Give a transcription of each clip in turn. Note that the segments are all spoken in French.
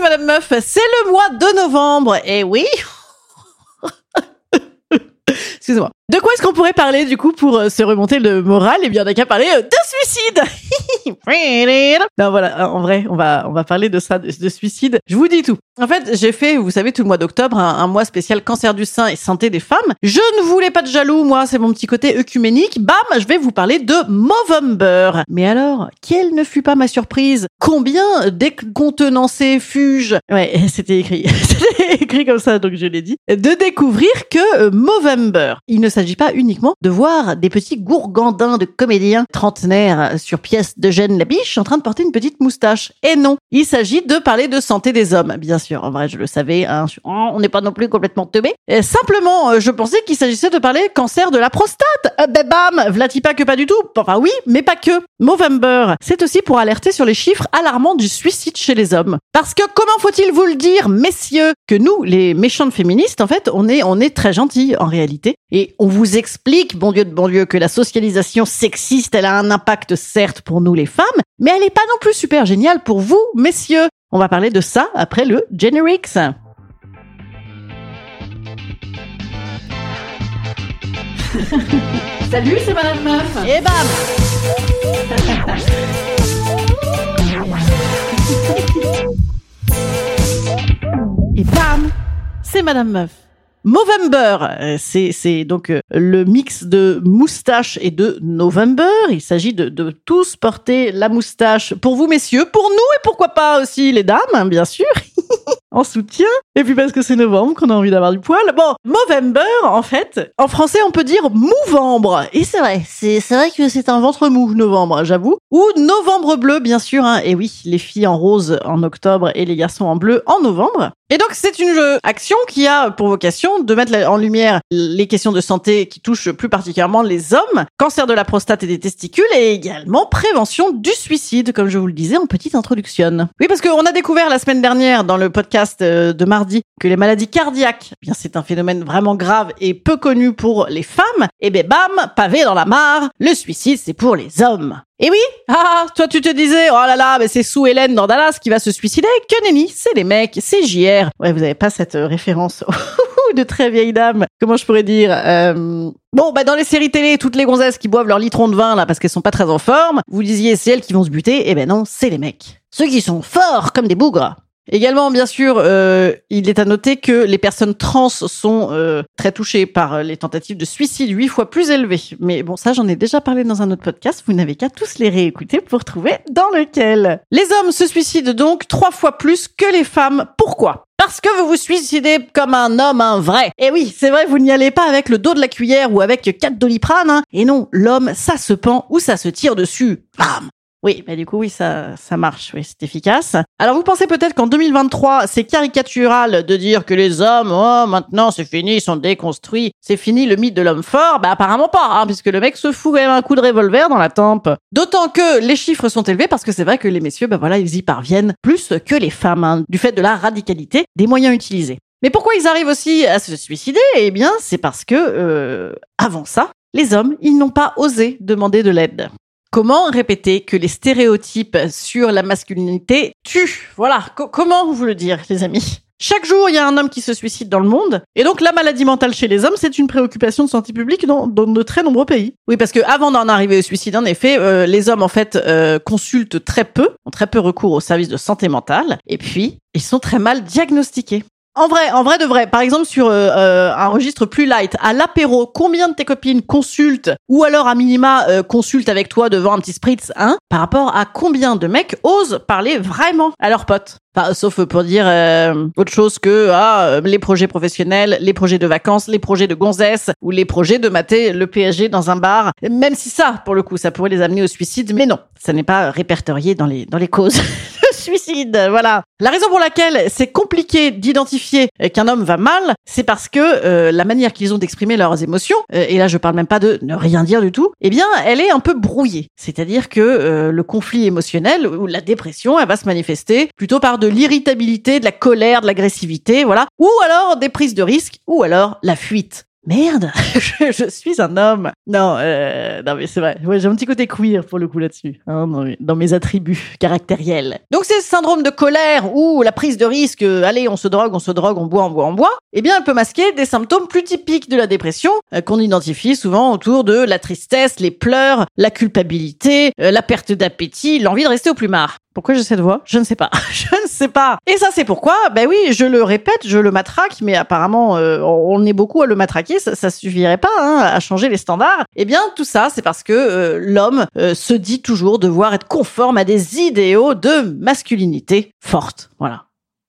Madame Meuf, c'est le mois de novembre, et oui. Excusez-moi. De quoi est-ce qu'on pourrait parler du coup pour euh, se remonter le moral? Eh bien, on a qu'à parler euh, de suicide. non, voilà. En vrai, on va parler de ça, de, suicide. Je vous dis tout. En fait, j'ai fait, vous savez, tout le mois d'octobre, un, mois spécial cancer du sein et santé des femmes. Je ne voulais pas de jaloux, moi, c'est mon petit côté œcuménique. Bam, je vais vous parler de Movember. Mais alors, quelle ne fut pas ma surprise? Combien décontenancé fus-je? Ouais, c'était écrit. c'était écrit comme ça, donc je l'ai dit. De découvrir que euh, Movember, il ne s'agit pas uniquement de voir des petits gourgandins de comédiens trentenaires sur pièce de Jeanne Labiche en train de porter une petite moustache. Et non, il s'agit de parler de santé des hommes, bien sûr. En vrai, je le savais, hein. on n'est pas non plus complètement teubé. simplement, euh, je pensais qu'il s'agissait de parler cancer de la prostate. Euh, ben bam, vlati pas que pas du tout. Enfin oui, mais pas que. Movember, c'est aussi pour alerter sur les chiffres alarmants du suicide chez les hommes. Parce que comment faut-il vous le dire, messieurs, que nous, les méchantes féministes, en fait, on est, on est très gentils en réalité. Et vous explique, bon Dieu de bon Dieu, que la socialisation sexiste, elle a un impact certes pour nous les femmes, mais elle n'est pas non plus super géniale pour vous, messieurs. On va parler de ça après le Generics. Salut, c'est Madame Meuf. Et bam Et bam C'est Madame Meuf. Movember, euh, c'est donc euh, le mix de moustache et de November. Il s'agit de, de tous porter la moustache pour vous messieurs, pour nous et pourquoi pas aussi les dames, hein, bien sûr. en soutien. Et puis parce que c'est novembre qu'on a envie d'avoir du poil. Bon, Movember, en fait, en français, on peut dire mouvembre. Et c'est vrai, c'est, vrai que c'est un ventre mou, novembre, j'avoue. Ou novembre bleu, bien sûr. Hein. Et oui, les filles en rose en octobre et les garçons en bleu en novembre. Et donc, c'est une action qui a pour vocation de mettre en lumière les questions de santé qui touchent plus particulièrement les hommes, cancer de la prostate et des testicules, et également prévention du suicide, comme je vous le disais en petite introduction. Oui, parce qu'on a découvert la semaine dernière dans le podcast euh, de mardi que les maladies cardiaques, eh bien c'est un phénomène vraiment grave et peu connu pour les femmes. Et ben bam, pavé dans la mare, le suicide c'est pour les hommes. Et oui, ah, toi tu te disais, oh là là, mais c'est Sue Hélène dans Dallas qui va se suicider. Que nenni, c'est les mecs, c'est JR. Ouais, vous avez pas cette euh, référence de très vieille dame. Comment je pourrais dire euh... Bon, bah dans les séries télé, toutes les gonzesses qui boivent leur litron de vin là parce qu'elles sont pas très en forme, vous disiez c'est elles qui vont se buter. Eh ben non, c'est les mecs. Ceux qui sont forts comme des bougres. Également, bien sûr, euh, il est à noter que les personnes trans sont euh, très touchées par les tentatives de suicide huit fois plus élevées. Mais bon, ça, j'en ai déjà parlé dans un autre podcast. Vous n'avez qu'à tous les réécouter pour trouver dans lequel. Les hommes se suicident donc trois fois plus que les femmes. Pourquoi? Parce que vous vous suicidez comme un homme, un vrai. Et oui, c'est vrai, vous n'y allez pas avec le dos de la cuillère ou avec quatre doliprane. Hein. Et non, l'homme, ça se pend ou ça se tire dessus. Bam oui, mais du coup, oui, ça, ça marche, oui, c'est efficace. Alors, vous pensez peut-être qu'en 2023, c'est caricatural de dire que les hommes, oh, maintenant, c'est fini, ils sont déconstruits, c'est fini le mythe de l'homme fort? Bah, apparemment pas, hein, puisque le mec se fout quand même un coup de revolver dans la tempe. D'autant que les chiffres sont élevés parce que c'est vrai que les messieurs, bah voilà, ils y parviennent plus que les femmes, hein, du fait de la radicalité des moyens utilisés. Mais pourquoi ils arrivent aussi à se suicider? Eh bien, c'est parce que, euh, avant ça, les hommes, ils n'ont pas osé demander de l'aide. Comment répéter que les stéréotypes sur la masculinité tuent? Voilà, comment vous le dire, les amis? Chaque jour, il y a un homme qui se suicide dans le monde. Et donc, la maladie mentale chez les hommes, c'est une préoccupation de santé publique dans, de très nombreux pays. Oui, parce que avant d'en arriver au suicide, en effet, euh, les hommes, en fait, euh, consultent très peu, ont très peu recours aux services de santé mentale. Et puis, ils sont très mal diagnostiqués. En vrai, en vrai de vrai, par exemple sur euh, euh, un registre plus light, à l'apéro, combien de tes copines consultent ou alors à minima euh, consultent avec toi devant un petit spritz, hein, par rapport à combien de mecs osent parler vraiment à leurs potes? Enfin, sauf pour dire autre chose que ah, les projets professionnels, les projets de vacances, les projets de gonzesse ou les projets de mater le PSG dans un bar. Même si ça, pour le coup, ça pourrait les amener au suicide, mais non, ça n'est pas répertorié dans les dans les causes. suicide. Voilà. La raison pour laquelle c'est compliqué d'identifier qu'un homme va mal, c'est parce que euh, la manière qu'ils ont d'exprimer leurs émotions, euh, et là je parle même pas de ne rien dire du tout, eh bien elle est un peu brouillée. C'est-à-dire que euh, le conflit émotionnel ou la dépression, elle va se manifester plutôt par de l'irritabilité, de la colère, de l'agressivité, voilà, ou alors des prises de risques, ou alors la fuite. merde, je, suis un homme. Non, euh, non mais c'est vrai. Ouais, j'ai un petit côté queer pour le coup là-dessus, hein, dans, mes- attributs caractériels. Donc c'est ce syndrome de colère ou la prise de risque. euh, allez, on se drogue, on se drogue, on boit, on boit, on boit. Eh bien, elle peut masquer des symptômes plus typiques de la dépression euh, qu'on identifie souvent autour de la tristesse, les pleurs, la culpabilité, euh, la perte d'appétit, l'envie de rester au plumard. Pourquoi j'ai cette voix? Je ne sais pas. je ne sais pas. Et ça, c'est pourquoi? Ben oui, je le répète, je le matraque, mais apparemment, euh, on est beaucoup à le matraquer. Ça, suffirait pas hein, à changer les standards. Eh bien, tout ça, c'est parce que euh, l'homme euh, se dit toujours devoir être conforme à des idéaux de masculinité forte. Voilà.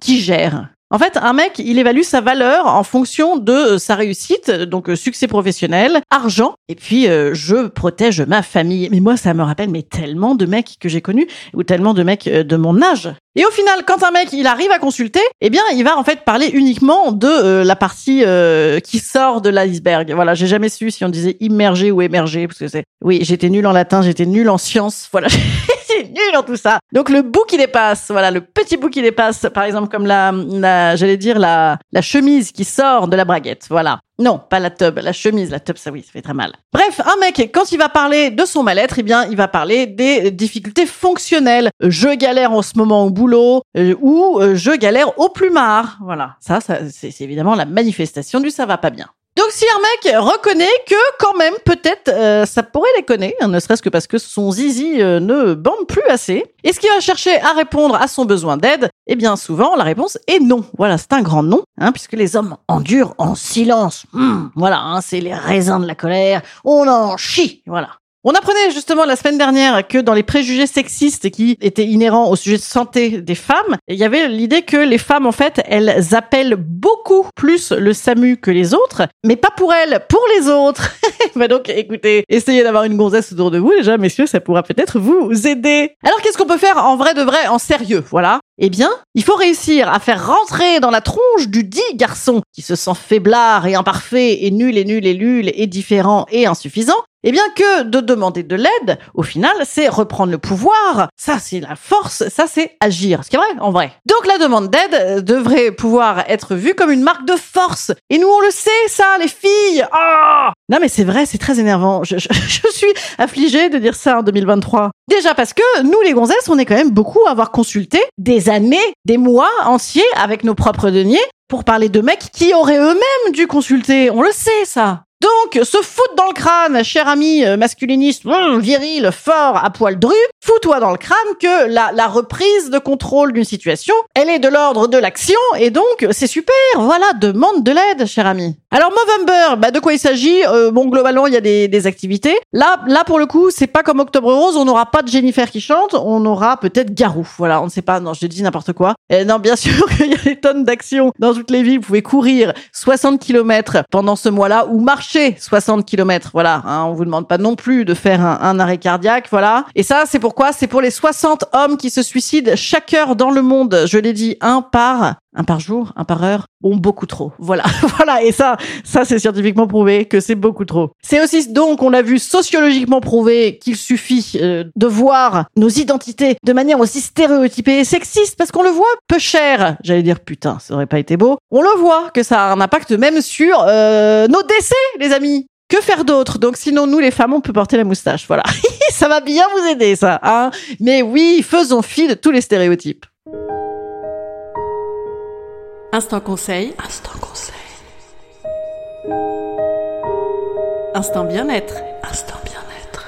Qui gère en fait, un mec, il évalue sa valeur en fonction de euh, sa réussite, donc euh, succès professionnel, argent, et puis euh, je protège ma famille. Mais moi, ça me rappelle mais tellement de mecs que j'ai connus ou tellement de mecs euh, de mon âge. Et au final, quand un mec il arrive à consulter, eh bien, il va en fait parler uniquement de euh, la partie euh, qui sort de l'iceberg. Voilà, j'ai jamais su si on disait immergé ou émergé parce que c'est. Oui, j'étais nul en latin, j'étais nul en sciences. Voilà. nul tout ça. Donc le bout qui dépasse, voilà, le petit bout qui dépasse, par exemple comme la, la j'allais dire la, la chemise qui sort de la braguette, voilà. Non, pas la tub, la chemise, la tub, ça oui, ça fait très mal. Bref, un mec, quand il va parler de son mal-être, eh bien, il va parler des difficultés fonctionnelles. Je galère en ce moment au boulot, euh, ou euh, je galère au plumard. Voilà, ça, ça c'est évidemment la manifestation du ça va pas bien. Donc si un mec reconnaît que quand même peut-être euh, ça pourrait déconner, hein, ne serait-ce que parce que son zizi euh, ne bande plus assez, est-ce qu'il va chercher à répondre à son besoin d'aide Eh bien souvent la réponse est non. Voilà, c'est un grand non, hein, puisque les hommes endurent en silence. Hmm, voilà, hein, c'est les raisins de la colère, on en chie, voilà. On apprenait justement la semaine dernière que dans les préjugés sexistes qui étaient inhérents au sujet de santé des femmes, il y avait l'idée que les femmes, en fait, elles appellent beaucoup plus le SAMU que les autres, mais pas pour elles, pour les autres. bah donc, écoutez, essayez d'avoir une gonzesse autour de vous, déjà, messieurs, ça pourra peut-être vous aider. Alors, qu'est-ce qu'on peut faire en vrai de vrai, en sérieux, voilà eh bien, il faut réussir à faire rentrer dans la tronche du dit garçon qui se sent faiblard et imparfait et nul et nul et nul et différent et insuffisant, eh bien que de demander de l'aide, au final, c'est reprendre le pouvoir. Ça, c'est la force, ça, c'est agir. Ce qui est vrai, en vrai. Donc la demande d'aide euh, devrait pouvoir être vue comme une marque de force. Et nous, on le sait, ça, les filles. Ah non, mais c'est vrai, c'est très énervant. Je, je, je suis affligée de dire ça en 2023. Déjà parce que nous, les gonzesses, on est quand même beaucoup à avoir consulté des années, des mois entiers avec nos propres deniers pour parler de mecs qui auraient eux-mêmes dû consulter. On le sait, ça. Donc, se foutre dans le crâne, cher ami euh, masculiniste, hum, viril, fort, à poil dru, fous-toi dans le crâne que la, reprise de contrôle d'une situation, elle est de l'ordre de l'action, et donc, c'est super, voilà, demande de l'aide, cher ami. Alors, Movember, bah, de quoi il s'agit? Euh, Bon, globalement, il y a des, des activités. Là, là, pour le coup, c'est pas comme Octobre Rose, on n'aura pas de Jennifer qui chante, on aura peut-être Garou. Voilà, on ne sait pas, non, je dis n'importe quoi. Et non, bien sûr qu'il y a des tonnes d'actions dans toutes les villes, vous pouvez courir 60 km pendant ce mois-là, ou marcher 60 km. Voilà, hein, on vous demande pas non plus de faire un, un arrêt cardiaque, voilà. Et ça, c'est pourquoi? C'est pour les 60 hommes qui se suicident chaque heure dans le monde. Je l'ai dit, un par un par jour, un par heure, bon beaucoup trop. Voilà, voilà. Et ça, ça c'est scientifiquement prouvé que c'est beaucoup trop. C'est aussi donc, on l'a vu sociologiquement prouvé qu'il suffit euh, de voir nos identités de manière aussi stéréotypée et sexiste, parce qu'on le voit peu cher. J'allais dire putain, ça aurait pas été beau. On le voit que ça a un impact même sur euh, nos décès, les amis. Que faire d'autre? Donc sinon, nous les femmes, on peut porter la moustache. Voilà, ça va bien vous aider, ça. Hein? Mais oui, faisons fi de tous les stéréotypes. Instant conseil. Instant conseil. Instant bien-être. Instant bien-être.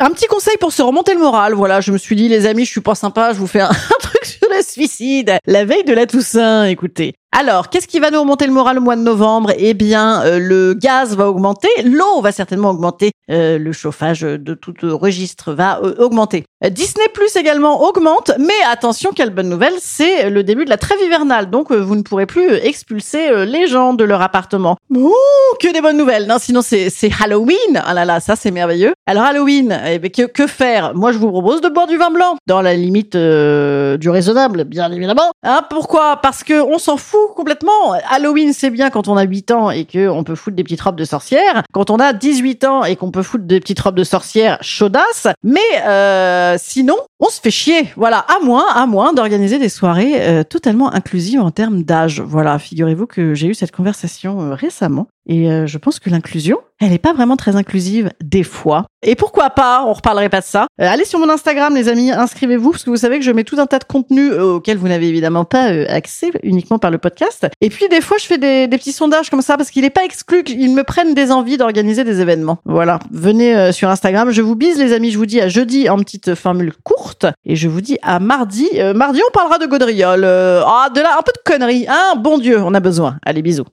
Un petit conseil pour se remonter le moral. Voilà, je me suis dit, les amis, je suis pas sympa, je vous fais un, truc sur le suicide. La veille de la Toussaint, écoutez. Alors, qu'est-ce qui va nous remonter le moral au mois de novembre? Eh bien, euh, le gaz va augmenter, l'eau va certainement augmenter, euh, le chauffage de tout euh, registre va euh, augmenter. Disney Plus également augmente, mais attention, quelle bonne nouvelle, c'est le début de la trêve hivernale, donc euh, vous ne pourrez plus euh, expulser euh, les gens de leur appartement. Ouh, que des bonnes nouvelles Non, sinon c'est Halloween. Ah là là, ça c'est merveilleux. Alors Halloween, eh que, que faire? Moi, je vous propose de boire du vin blanc, dans la limite euh, du raisonnable, bien évidemment. Hein, pourquoi? Parce que on s'en fout complètement. Halloween, c'est bien quand on a 8 ans et que on peut foutre des petites robes de sorcière. Quand on a 18 ans et qu'on peut foutre des petites robes de sorcière chaudasses. Mais euh, sinon, on se fait chier. Voilà, à moins, à moins d'organiser des soirées euh, totalement inclusives en termes d'âge. Voilà, figurez-vous que j'ai eu cette conversation euh, récemment Et euh, je pense que l'inclusion, elle n'est pas vraiment très inclusive des fois. Et pourquoi pas? On reparlerait pas de ça. Euh, allez sur mon Instagram, les amis, inscrivez-vous parce que vous savez que je mets tout un tas de contenus euh, auxquels vous n'avez évidemment pas euh, accès uniquement par le podcast. Et puis des fois, je fais des, petits sondages comme ça parce qu'il n'est pas exclu qu'ils me prennent des envies d'organiser des événements. Voilà, venez sur Instagram. Je vous bise, les amis. Je vous dis à jeudi en petite formule courte et je vous dis à mardi. mardi, on parlera de gaudriole. ah, de là, un peu de conneries. Hein, bon Dieu, on a besoin. Allez, bisous.